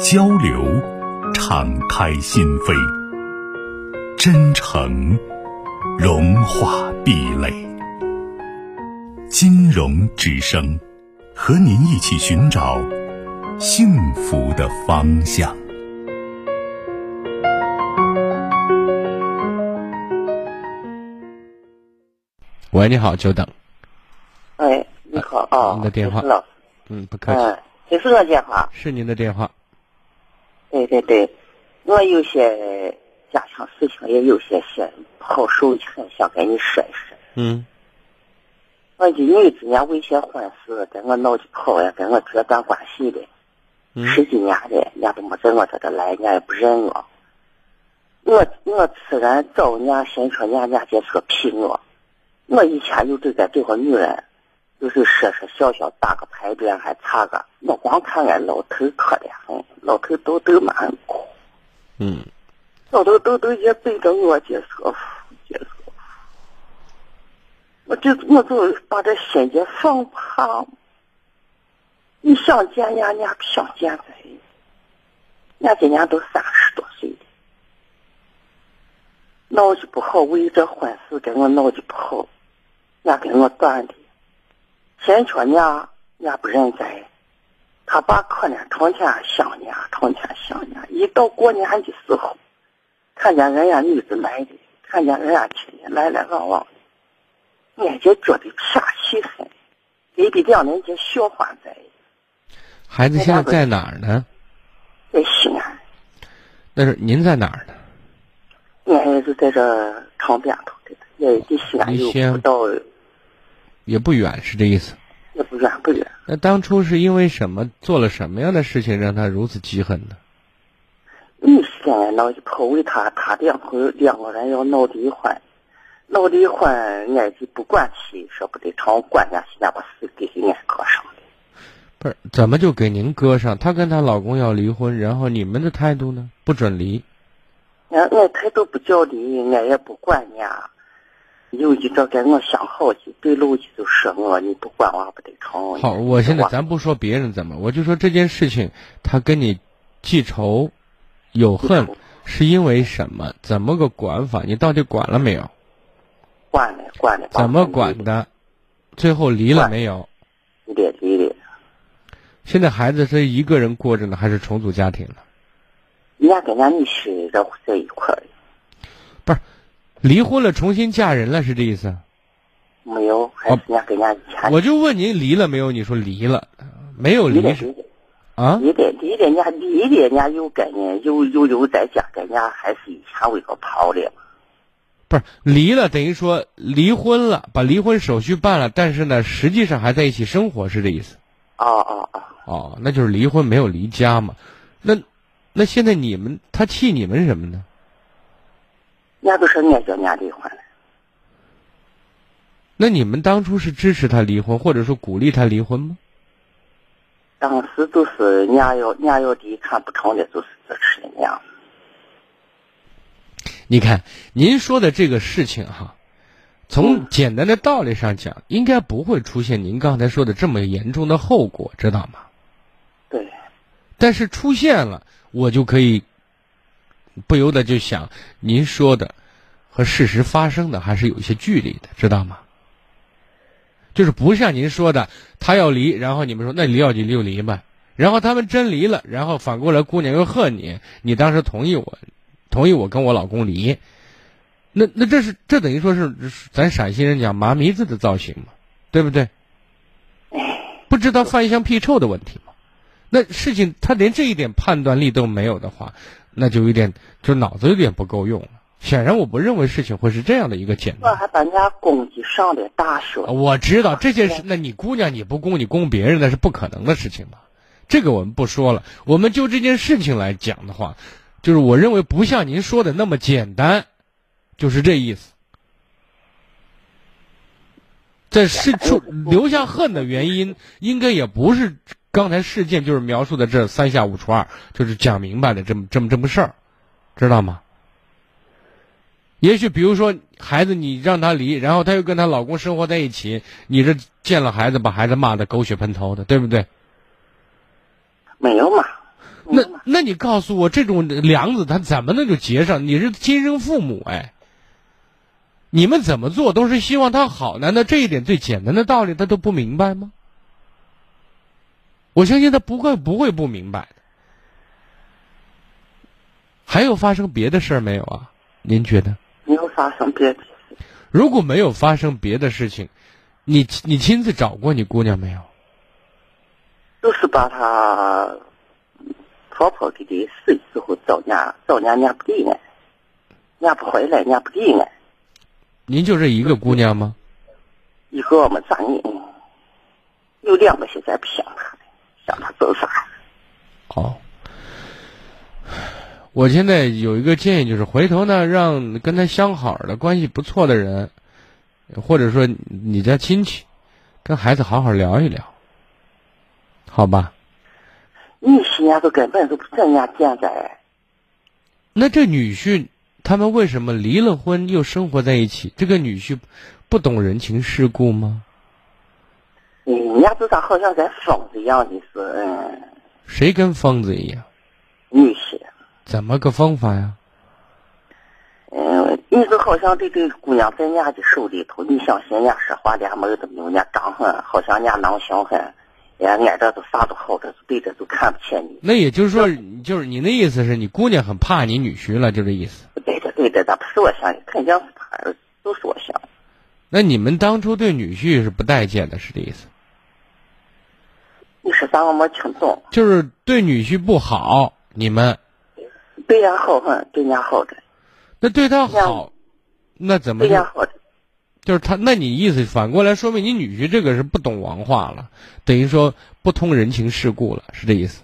交流，敞开心扉；真诚，融化壁垒。金融之声，和您一起寻找幸福的方向。喂，你好，久等。哎，你好啊，您的电话老师嗯，不客气，嗯，这是我电话。是您的电话。对对对，我有些家庭事情，也有些些不好受，很想跟你说一说。嗯我的女子呢，为些婚事跟我闹起跑呀，跟我决断关系的，嗯十几年了，人家都没在我这这来，人家也不认我。我我自然找人家，先说人家人家就说批我。我以前就对待这个女人，就是说说笑笑，打个牌匾还差个，我光看俺老头可怜很，老头都都蛮苦。嗯老头都都也背着我接说服，接说服。我就我就把这心结放不下。你想见人家，人家不想见咱。人家今年都三十多岁了，闹的不好，为这婚事跟我闹的不好，人家跟我断的。先说人家，人家不认栽。他爸可怜成天想人家，成天想人家。一到过年的时候，看见人家女子来的，看见人家亲戚来来往往的，俺就觉得撇气很，也比两人家笑话在孩子现在在哪儿呢？在西安，那是您在哪儿呢？俺也是在这长边头的，也离西安有不到，也不远，是这意思。也不远不远。那当初是因为什么做了什么样的事情让他如此记恨呢？你现在闹一跑为他，他两口两个人要闹离婚，闹离婚，俺就不管起，说不得成，管家现在把事给俺搁上的。不是，怎么就给您搁上？她跟她老公要离婚，然后你们的态度呢？不准离。俺俺态度不叫离，俺也不管人家。有一个跟我相好的，对路的就说我，你不管我不得成。好，我现在咱不说别人怎么，我就说这件事情，他跟你记仇、有恨，是因为什么？怎么个管法？你到底管了没有？管了管了。怎么管？的？最后离了没有？离了离了，现在孩子是一个人过着呢，还是重组家庭了？人家跟俺女婿在在一块儿，离婚了，重新嫁人了，是这意思？没有，还是人家跟人家以前我就问您离了没有？你说离了，没有离离。啊？离的离的，人家离的，人家又跟人又又又在家，跟人家还是以前为个跑的。不是离了，等于说离婚了，把离婚手续办了，但是呢，实际上还在一起生活，是这意思？哦哦哦，哦，那就是离婚没有离家嘛？那那现在你们他气你们什么呢？人家都说俺叫人家离婚了，那你们当初是支持他离婚，或者说鼓励他离婚吗？当时都是人家要人家要离，看不成的，就是支持人家。你看，您说的这个事情哈，从简单的道理上讲，应该不会出现您刚才说的这么严重的后果，知道吗？对，但是出现了，我就可以不由得就想，您说的和事实发生的还是有一些距离的，知道吗？就是不像您说的，他要离，然后你们说那离要离就离吧，然后他们真离了，然后反过来姑娘又恨你，你当时同意我，同意我跟我老公离，那那这是这等于说是咱陕西人讲麻迷子的造型嘛，对不对？不知道饭香屁臭的问题嘛？那事情他连这一点判断力都没有的话，那就有点就脑子有点不够用了。显然，我不认为事情会是这样的一个简单。我还把人家公鸡上的大学，我知道这件事，那你姑娘你不供，你供别人那是不可能的事情嘛。这个我们不说了。我们就这件事情来讲的话，就是我认为不像您说的那么简单，就是这意思。在是出留下恨的原因，应该也不是刚才事件就是描述的这三下五除二，就是讲明白了这么这么这么事儿，知道吗？也许比如说孩子，你让他离，然后他又跟她老公生活在一起，你这见了孩子把孩子骂的狗血喷头的，对不对？没有嘛？那那你告诉我，这种梁子他怎么能就结上？你是亲生父母哎。你们怎么做都是希望他好，难道这一点最简单的道理他都不明白吗？我相信他不会不会不明白的。还有发生别的事儿没有啊？您觉得？没有发生别的事。如果没有发生别的事情，你你亲自找过你姑娘没有？就是把她婆婆给的睡时候找伢找伢伢不理俺，伢不回来伢不理俺。您就这一个姑娘吗？一个嘛咋你，有两个现在不想他，想他自杀？哦，我现在有一个建议，就是回头呢，让跟他相好的、关系不错的人，或者说你家亲戚，跟孩子好好聊一聊，好吧？女婿伢都根本都不在伢见在。那这女婿？他们为什么离了婚又生活在一起？这个女婿不懂人情世故吗？人家就他好像跟疯子一样的是，嗯。谁跟疯子一样？女婿。怎么个疯法呀？嗯，你就好像这个姑娘在伢的手里头，你相信伢说话连门都没有，伢张很，好像伢能行很。哎，俺这都啥都好着，对着都看不起你。那也就是说，就是你那意思是你姑娘很怕你女婿了，就这意思。对的，对的，那不是我想的，肯定是他，都是我想。那你们当初对女婿是不待见的，是这意思？你说啥？我没听懂。就是对女婿不好，你们。对呀，好很，对家好的。那对他好，那怎么？对呀，好的。就是他，那你意思反过来说明你女婿这个是不懂王话了，等于说不通人情世故了，是这意思？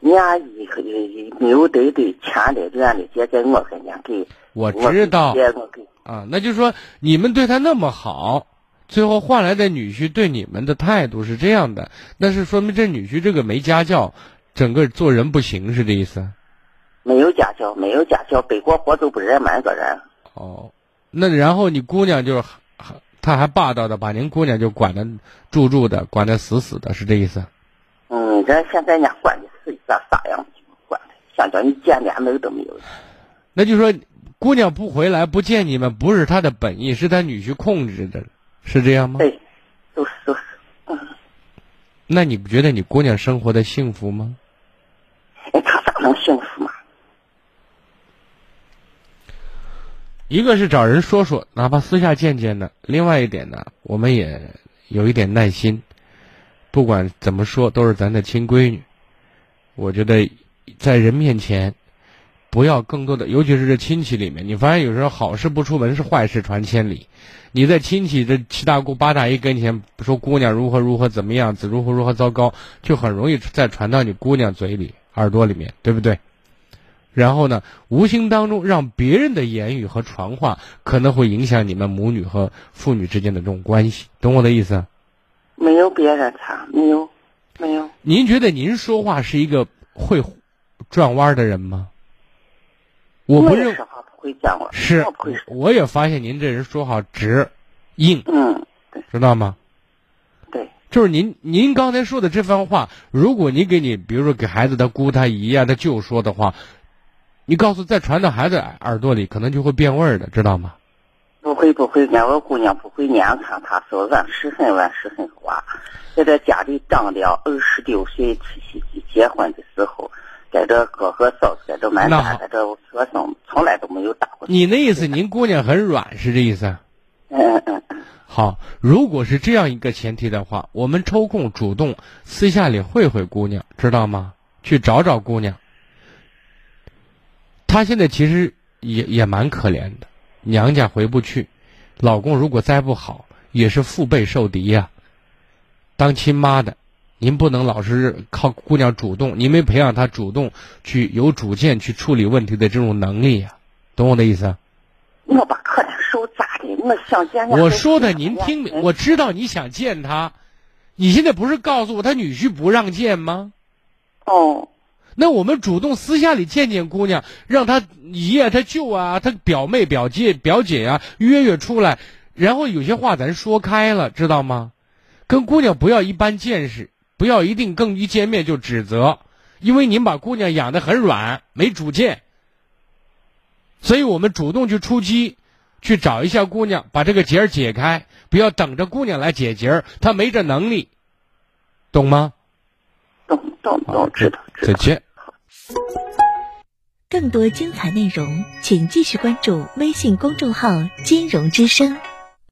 伢一没有对对钱的这样的姐姐我跟伢给，我知道啊，那就是说你们对他那么好，最后换来的女婿对你们的态度是这样的，那是说明这女婿这个没家教，整个做人不行，是这意思？没有家教，没有家教，背过活都不认满个人。哦。那然后你姑娘就，他还霸道的把您姑娘就管的住住的，管的死死的，是这意思？嗯，这现在人家管的是啥啥样子？管的想叫你见连门都没有。那就说姑娘不回来不见你们，不是她的本意，是她女婿控制的，是这样吗？对，都是都是。嗯。那你不觉得你姑娘生活的幸福吗？哎，她咋能幸福嘛？一个是找人说说，哪怕私下见见呢；另外一点呢，我们也有一点耐心。不管怎么说，都是咱的亲闺女。我觉得，在人面前，不要更多的，尤其是这亲戚里面，你发现有时候好事不出门，是坏事传千里。你在亲戚这七大姑八大姨跟前说姑娘如何如何怎么样子，如何如何糟糕，就很容易再传到你姑娘嘴里、耳朵里面，对不对？然后呢，无形当中让别人的言语和传话可能会影响你们母女和父女之间的这种关系，懂我的意思？没有别人差，没有，没有。您觉得您说话是一个会转弯的人吗？我不认。说话不会讲了。是，我也发现您这人说话直、硬。嗯，对知道吗？对。就是您，您刚才说的这番话，如果你给你，比如说给孩子他姑他姨呀他舅说的话。你告诉再传到孩子耳朵里，可能就会变味儿的，知道吗？不会不会，俺我姑娘不会念看，她说俺是很俺是很话，在这家里长了二十六岁七夕节结婚的时候，在这哥哥嫂子在这满大，在这学生从来都没有打过。你那意思，您姑娘很软是这意思？嗯嗯嗯。好，如果是这样一个前提的话，我们抽空主动私下里会会姑娘，知道吗？去找找姑娘。她现在其实也也蛮可怜的，娘家回不去，老公如果再不好，也是腹背受敌呀。当亲妈的，您不能老是靠姑娘主动，您没培养她主动去有主见去处理问题的这种能力呀、懂我的意思？我把可怜手扎的，我想见我说的您听见我知道你想见他，你现在不是告诉我他女婿不让见吗？哦，那我们主动私下里见见姑娘，让她姨啊、她舅啊、她表妹、表姐、表姐啊约约出来，然后有些话咱说开了，知道吗？跟姑娘不要一般见识，不要一定更一见面就指责，因为您把姑娘养得很软，没主见，所以我们主动去出击，去找一下姑娘，把这个结儿解开，不要等着姑娘来解结儿，她没这能力，懂吗？懂懂懂，知道知道。再见。更多精彩内容，请继续关注微信公众号“金融之声”。